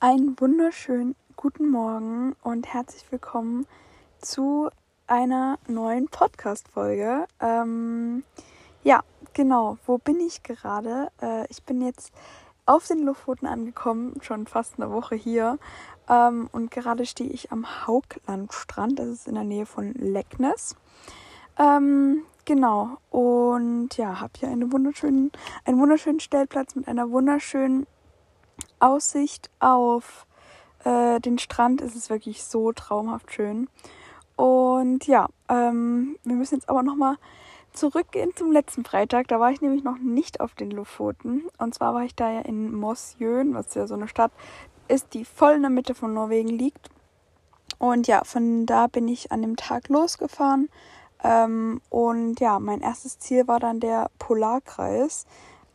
Einen wunderschönen guten Morgen und herzlich willkommen zu einer neuen Podcast-Folge. Ähm, ja, genau. Wo bin ich gerade? Äh, ich bin jetzt auf den Lofoten angekommen, schon fast eine Woche hier. Ähm, und gerade stehe ich am Hauglandstrand. Das ist in der Nähe von Lecknes. Ähm, genau. Und ja, habe hier eine wunderschönen, einen wunderschönen Stellplatz mit einer wunderschönen Aussicht auf äh, den Strand ist es wirklich so traumhaft schön. Und ja, ähm, wir müssen jetzt aber nochmal zurückgehen zum letzten Freitag. Da war ich nämlich noch nicht auf den Lofoten. Und zwar war ich da ja in Mosjön, was ja so eine Stadt ist, die voll in der Mitte von Norwegen liegt. Und ja, von da bin ich an dem Tag losgefahren. Ähm, und ja, mein erstes Ziel war dann der Polarkreis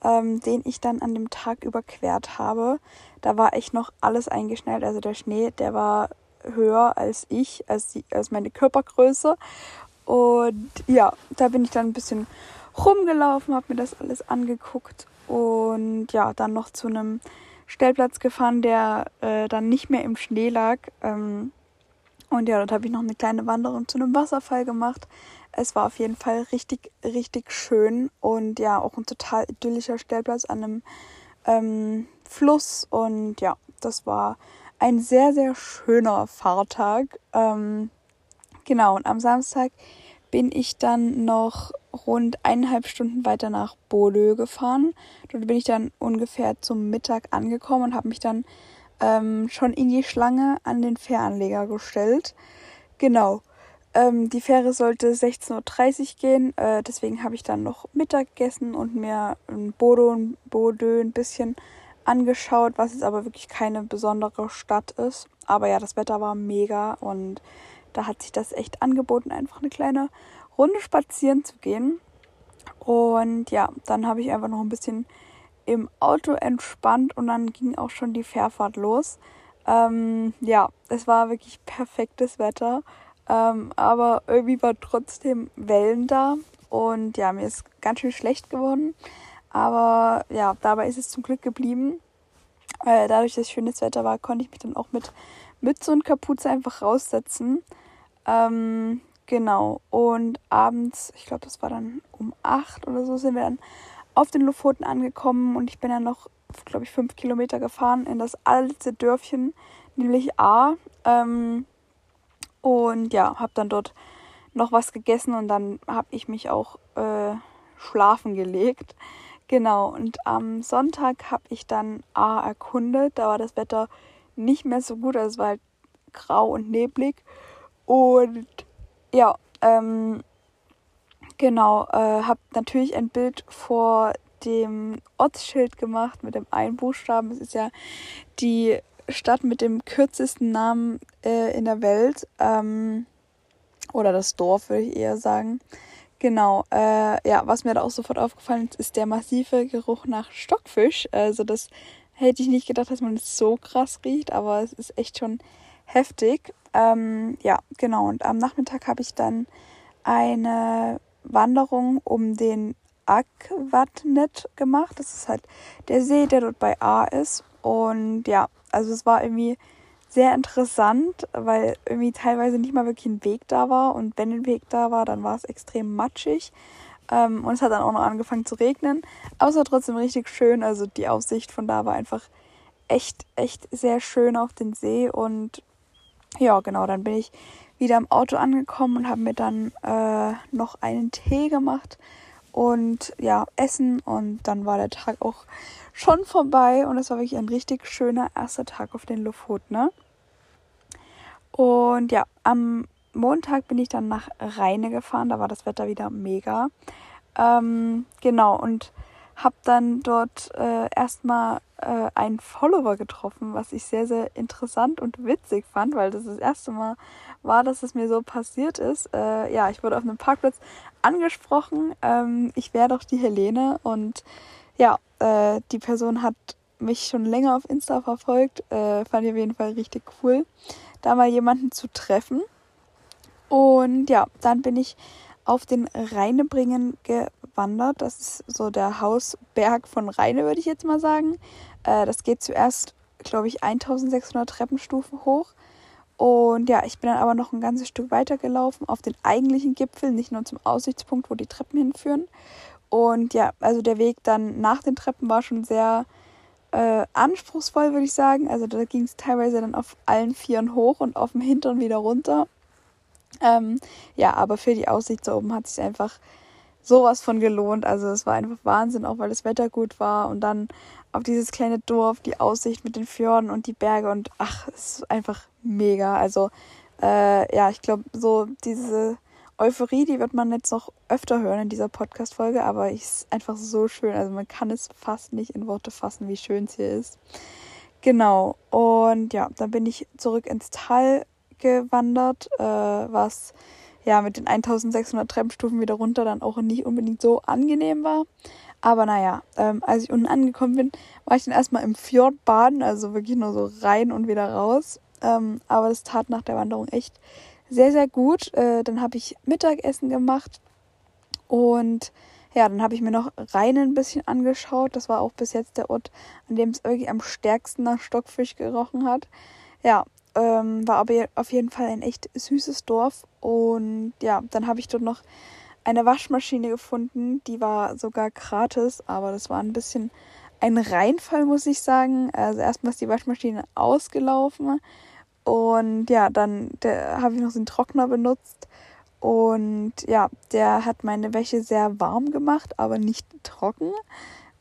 ähm, den ich dann an dem Tag überquert habe. Da war echt noch alles eingeschnellt. Also der Schnee, der war höher als ich, als, die, als meine Körpergröße. Und ja, da bin ich dann ein bisschen rumgelaufen, habe mir das alles angeguckt und ja, dann noch zu einem Stellplatz gefahren, der äh, dann nicht mehr im Schnee lag. Ähm, und ja, dort habe ich noch eine kleine Wanderung zu einem Wasserfall gemacht. Es war auf jeden Fall richtig, richtig schön und ja, auch ein total idyllischer Stellplatz an einem ähm, Fluss. Und ja, das war ein sehr, sehr schöner Fahrtag. Ähm, genau, und am Samstag bin ich dann noch rund eineinhalb Stunden weiter nach Bodø gefahren. Dort bin ich dann ungefähr zum Mittag angekommen und habe mich dann ähm, schon in die Schlange an den Fähranleger gestellt. Genau. Ähm, die Fähre sollte 16.30 Uhr gehen, äh, deswegen habe ich dann noch Mittag gegessen und mir in Bodo Bodø ein bisschen angeschaut, was jetzt aber wirklich keine besondere Stadt ist. Aber ja, das Wetter war mega und da hat sich das echt angeboten, einfach eine kleine Runde spazieren zu gehen. Und ja, dann habe ich einfach noch ein bisschen im Auto entspannt und dann ging auch schon die Fährfahrt los. Ähm, ja, es war wirklich perfektes Wetter. Ähm, aber irgendwie war trotzdem Wellen da. Und ja, mir ist ganz schön schlecht geworden. Aber ja, dabei ist es zum Glück geblieben. Äh, dadurch, dass schönes Wetter war, konnte ich mich dann auch mit Mütze und Kapuze einfach raussetzen. Ähm, genau. Und abends, ich glaube, das war dann um 8 oder so, sind wir dann auf den Lofoten angekommen. Und ich bin dann noch, glaube ich, fünf Kilometer gefahren in das allerletzte Dörfchen, nämlich A. Ähm, und ja, habe dann dort noch was gegessen und dann habe ich mich auch äh, schlafen gelegt. Genau, und am Sonntag habe ich dann A erkundet. Da war das Wetter nicht mehr so gut, also es war halt grau und neblig. Und ja, ähm, genau, äh, habe natürlich ein Bild vor dem Ortsschild gemacht mit dem Einbuchstaben. Es ist ja die Stadt mit dem kürzesten Namen äh, in der Welt. Ähm, oder das Dorf, würde ich eher sagen. Genau, äh, ja, was mir da auch sofort aufgefallen ist, ist der massive Geruch nach Stockfisch. Also das hätte ich nicht gedacht, dass man es so krass riecht, aber es ist echt schon heftig. Ähm, ja, genau. Und am Nachmittag habe ich dann eine Wanderung um den Akvatnet gemacht. Das ist halt der See, der dort bei A ist. Und ja, also es war irgendwie sehr interessant, weil irgendwie teilweise nicht mal wirklich ein Weg da war. Und wenn ein Weg da war, dann war es extrem matschig. Ähm, und es hat dann auch noch angefangen zu regnen, aber es war trotzdem richtig schön, also die Aussicht von da war einfach echt, echt sehr schön auf den See. Und ja, genau, dann bin ich wieder im Auto angekommen und habe mir dann äh, noch einen Tee gemacht und ja, essen und dann war der Tag auch schon vorbei und es war wirklich ein richtig schöner erster Tag auf den Lofoten. Ne? Und ja, am Montag bin ich dann nach Rheine gefahren, da war das Wetter wieder mega. Ähm, genau, und habe dann dort äh, erstmal äh, einen Follower getroffen, was ich sehr, sehr interessant und witzig fand, weil das das erste Mal war, dass es mir so passiert ist. Äh, ja, ich wurde auf einem Parkplatz angesprochen. Ähm, ich wäre doch die Helene und ja, äh, die Person hat mich schon länger auf Insta verfolgt. Äh, fand ich auf jeden Fall richtig cool, da mal jemanden zu treffen. Und ja, dann bin ich auf den Rheinebringen gewandert. Das ist so der Hausberg von Rheine, würde ich jetzt mal sagen. Äh, das geht zuerst glaube ich, 1600 Treppenstufen hoch. Und ja, ich bin dann aber noch ein ganzes Stück weiter gelaufen auf den eigentlichen Gipfel, nicht nur zum Aussichtspunkt, wo die Treppen hinführen. Und ja, also der Weg dann nach den Treppen war schon sehr äh, anspruchsvoll, würde ich sagen. Also da ging es teilweise dann auf allen Vieren hoch und auf dem Hintern wieder runter. Ähm, ja, aber für die Aussicht da oben hat sich einfach sowas von gelohnt. Also es war einfach Wahnsinn, auch weil das Wetter gut war und dann auf dieses kleine Dorf, die Aussicht mit den Fjorden und die Berge und ach, es ist einfach mega. Also äh, ja, ich glaube, so diese Euphorie, die wird man jetzt noch öfter hören in dieser Podcast-Folge, aber es ist einfach so schön. Also man kann es fast nicht in Worte fassen, wie schön es hier ist. Genau. Und ja, dann bin ich zurück ins Tal gewandert, äh, was ja mit den 1600 Treppenstufen wieder runter dann auch nicht unbedingt so angenehm war. Aber naja, ähm, als ich unten angekommen bin, war ich dann erstmal im Fjord baden, also wirklich nur so rein und wieder raus. Ähm, aber das tat nach der Wanderung echt sehr, sehr gut. Äh, dann habe ich Mittagessen gemacht und ja, dann habe ich mir noch Rhein ein bisschen angeschaut. Das war auch bis jetzt der Ort, an dem es wirklich am stärksten nach Stockfisch gerochen hat. Ja, ähm, war aber auf jeden Fall ein echt süßes Dorf. Und ja, dann habe ich dort noch eine Waschmaschine gefunden. Die war sogar gratis, aber das war ein bisschen ein Reinfall, muss ich sagen. Also erstmal ist die Waschmaschine ausgelaufen. Und ja, dann habe ich noch den Trockner benutzt. Und ja, der hat meine Wäsche sehr warm gemacht, aber nicht trocken.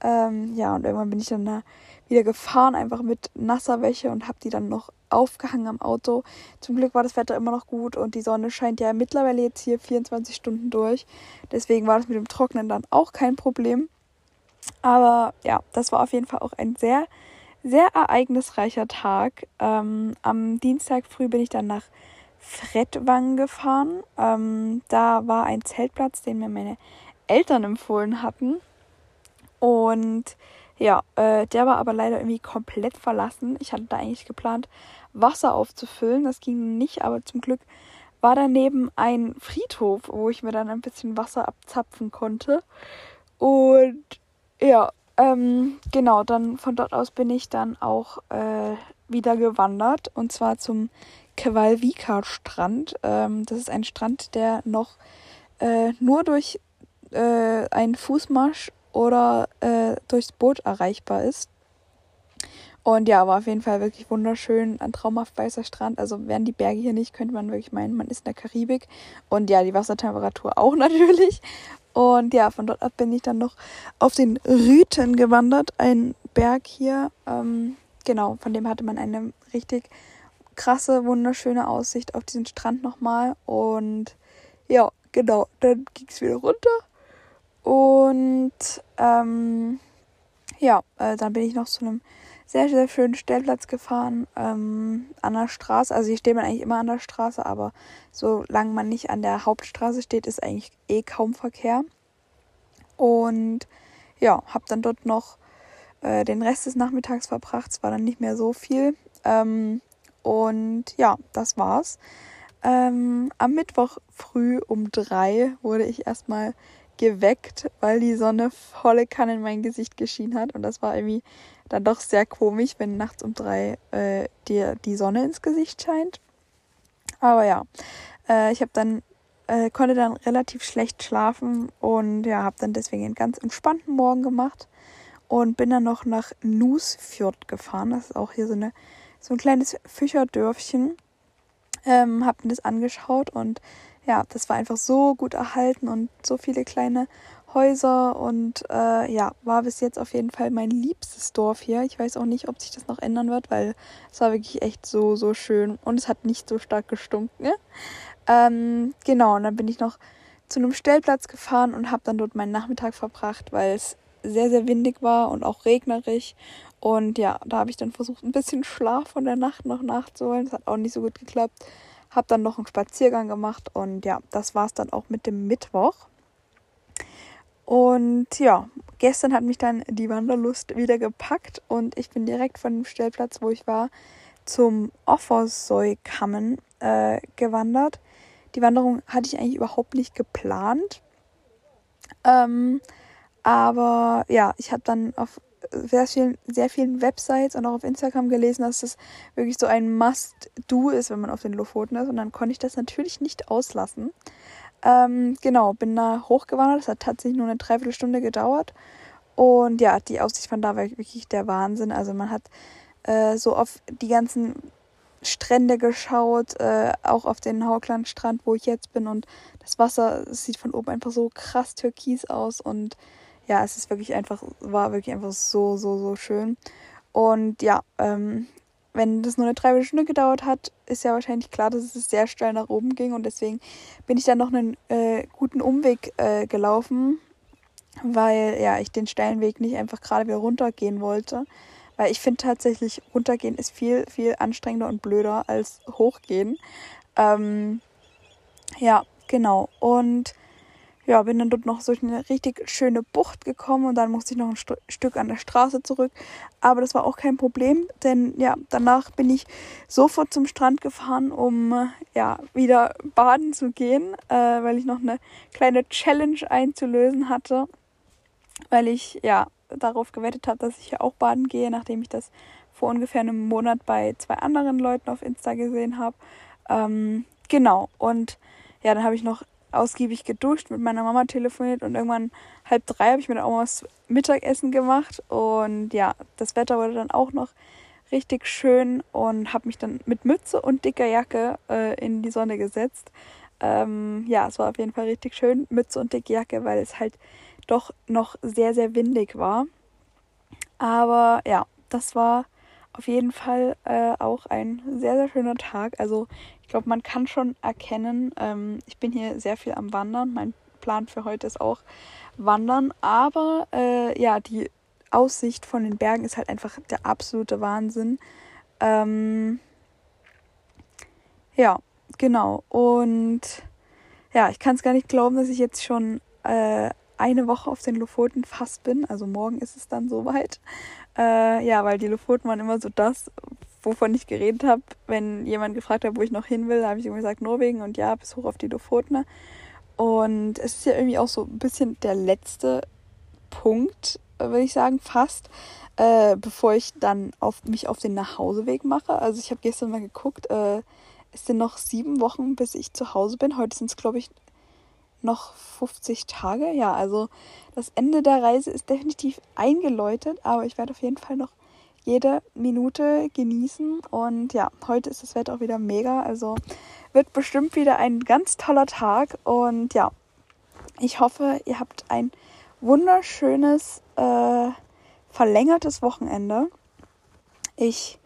Ähm, ja, und irgendwann bin ich dann da wieder gefahren, einfach mit nasser Wäsche und habe die dann noch aufgehangen am Auto. Zum Glück war das Wetter immer noch gut und die Sonne scheint ja mittlerweile jetzt hier 24 Stunden durch. Deswegen war das mit dem Trocknen dann auch kein Problem. Aber ja, das war auf jeden Fall auch ein sehr, sehr ereignisreicher Tag. Ähm, am Dienstag früh bin ich dann nach Fredwang gefahren. Ähm, da war ein Zeltplatz, den mir meine Eltern empfohlen hatten. Und ja, äh, der war aber leider irgendwie komplett verlassen. Ich hatte da eigentlich geplant, Wasser aufzufüllen. Das ging nicht, aber zum Glück war daneben ein Friedhof, wo ich mir dann ein bisschen Wasser abzapfen konnte. Und ja, ähm, genau, dann von dort aus bin ich dann auch äh, wieder gewandert und zwar zum Kewalvika Strand. Ähm, das ist ein Strand, der noch äh, nur durch äh, einen Fußmarsch oder äh, durchs Boot erreichbar ist. Und ja, war auf jeden Fall wirklich wunderschön, ein traumhaft weißer Strand. Also wären die Berge hier nicht, könnte man wirklich meinen, man ist in der Karibik. Und ja, die Wassertemperatur auch natürlich. Und ja, von dort ab bin ich dann noch auf den Rüten gewandert, ein Berg hier. Ähm, genau, von dem hatte man eine richtig krasse, wunderschöne Aussicht auf diesen Strand nochmal. Und ja, genau, dann ging es wieder runter. Und ähm, ja, äh, dann bin ich noch zu einem sehr, sehr schönen Stellplatz gefahren ähm, an der Straße. Also hier steht man eigentlich immer an der Straße, aber solange man nicht an der Hauptstraße steht, ist eigentlich eh kaum Verkehr. Und ja, habe dann dort noch äh, den Rest des Nachmittags verbracht. Es war dann nicht mehr so viel. Ähm, und ja, das war's. Ähm, am Mittwoch früh um drei wurde ich erstmal geweckt, weil die Sonne volle Kanne in mein Gesicht geschienen hat. Und das war irgendwie dann doch sehr komisch, wenn nachts um drei äh, dir die Sonne ins Gesicht scheint. Aber ja, äh, ich habe dann äh, konnte dann relativ schlecht schlafen und ja, habe dann deswegen einen ganz entspannten Morgen gemacht und bin dann noch nach Nusfjord gefahren. Das ist auch hier so eine so ein kleines Fischerdörfchen. Ähm, hab mir das angeschaut und ja, das war einfach so gut erhalten und so viele kleine Häuser und äh, ja, war bis jetzt auf jeden Fall mein liebstes Dorf hier. Ich weiß auch nicht, ob sich das noch ändern wird, weil es war wirklich echt so, so schön und es hat nicht so stark gestunken. Ne? Ähm, genau, und dann bin ich noch zu einem Stellplatz gefahren und habe dann dort meinen Nachmittag verbracht, weil es sehr, sehr windig war und auch regnerig. Und ja, da habe ich dann versucht, ein bisschen Schlaf von der Nacht noch nachzuholen. Das hat auch nicht so gut geklappt. Habe dann noch einen Spaziergang gemacht und ja, das war es dann auch mit dem Mittwoch. Und ja, gestern hat mich dann die Wanderlust wieder gepackt und ich bin direkt von dem Stellplatz, wo ich war, zum Offersäukammen äh, gewandert. Die Wanderung hatte ich eigentlich überhaupt nicht geplant. Ähm, aber ja, ich habe dann auf sehr vielen, sehr vielen Websites und auch auf Instagram gelesen, dass das wirklich so ein Must-Do ist, wenn man auf den Lofoten ist. Und dann konnte ich das natürlich nicht auslassen. Ähm, genau, bin da hochgewandert. Das hat tatsächlich nur eine Dreiviertelstunde gedauert. Und ja, die Aussicht von da war wirklich der Wahnsinn. Also man hat äh, so auf die ganzen Strände geschaut, äh, auch auf den Hauglandstrand, wo ich jetzt bin. Und das Wasser sieht von oben einfach so krass türkis aus. Und ja, es ist wirklich einfach, war wirklich einfach so, so, so schön. Und ja, ähm, wenn das nur eine Dreiviertelstunde gedauert hat, ist ja wahrscheinlich klar, dass es sehr steil nach oben ging. Und deswegen bin ich dann noch einen äh, guten Umweg äh, gelaufen, weil ja, ich den steilen Weg nicht einfach gerade wieder runtergehen wollte. Weil ich finde tatsächlich, runtergehen ist viel, viel anstrengender und blöder als hochgehen. Ähm, ja, genau. Und ja, bin dann dort noch durch eine richtig schöne Bucht gekommen und dann musste ich noch ein St Stück an der Straße zurück. Aber das war auch kein Problem, denn ja, danach bin ich sofort zum Strand gefahren, um ja wieder baden zu gehen, äh, weil ich noch eine kleine Challenge einzulösen hatte, weil ich ja darauf gewettet habe, dass ich hier auch baden gehe, nachdem ich das vor ungefähr einem Monat bei zwei anderen Leuten auf Insta gesehen habe. Ähm, genau, und ja, dann habe ich noch ausgiebig geduscht, mit meiner Mama telefoniert und irgendwann halb drei habe ich mir dann auch mal was Mittagessen gemacht und ja, das Wetter wurde dann auch noch richtig schön und habe mich dann mit Mütze und dicker Jacke äh, in die Sonne gesetzt. Ähm, ja, es war auf jeden Fall richtig schön, Mütze und dicke Jacke, weil es halt doch noch sehr, sehr windig war. Aber ja, das war auf jeden Fall äh, auch ein sehr, sehr schöner Tag. Also ich glaube, man kann schon erkennen, ähm, ich bin hier sehr viel am Wandern. Mein Plan für heute ist auch Wandern. Aber äh, ja, die Aussicht von den Bergen ist halt einfach der absolute Wahnsinn. Ähm, ja, genau. Und ja, ich kann es gar nicht glauben, dass ich jetzt schon äh, eine Woche auf den Lofoten fast bin. Also morgen ist es dann soweit. Äh, ja, weil die Lofoten waren immer so das, wovon ich geredet habe. Wenn jemand gefragt hat, wo ich noch hin will, habe ich immer gesagt Norwegen und ja, bis hoch auf die Lofoten. Und es ist ja irgendwie auch so ein bisschen der letzte Punkt, würde ich sagen, fast, äh, bevor ich dann auf mich auf den Nachhauseweg mache. Also ich habe gestern mal geguckt, äh, es sind noch sieben Wochen, bis ich zu Hause bin. Heute sind es, glaube ich, noch 50 Tage. Ja, also das Ende der Reise ist definitiv eingeläutet, aber ich werde auf jeden Fall noch jede Minute genießen. Und ja, heute ist das Wetter auch wieder mega. Also wird bestimmt wieder ein ganz toller Tag. Und ja, ich hoffe, ihr habt ein wunderschönes, äh, verlängertes Wochenende. Ich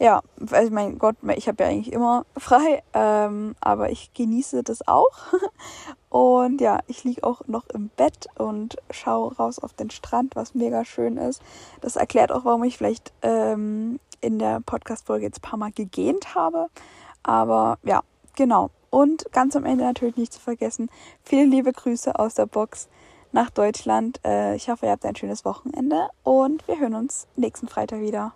ja, also mein Gott, ich habe ja eigentlich immer frei, ähm, aber ich genieße das auch. Und ja, ich liege auch noch im Bett und schaue raus auf den Strand, was mega schön ist. Das erklärt auch, warum ich vielleicht ähm, in der Podcast-Folge jetzt ein paar Mal gegähnt habe. Aber ja, genau. Und ganz am Ende natürlich nicht zu vergessen, viele liebe Grüße aus der Box nach Deutschland. Äh, ich hoffe, ihr habt ein schönes Wochenende und wir hören uns nächsten Freitag wieder.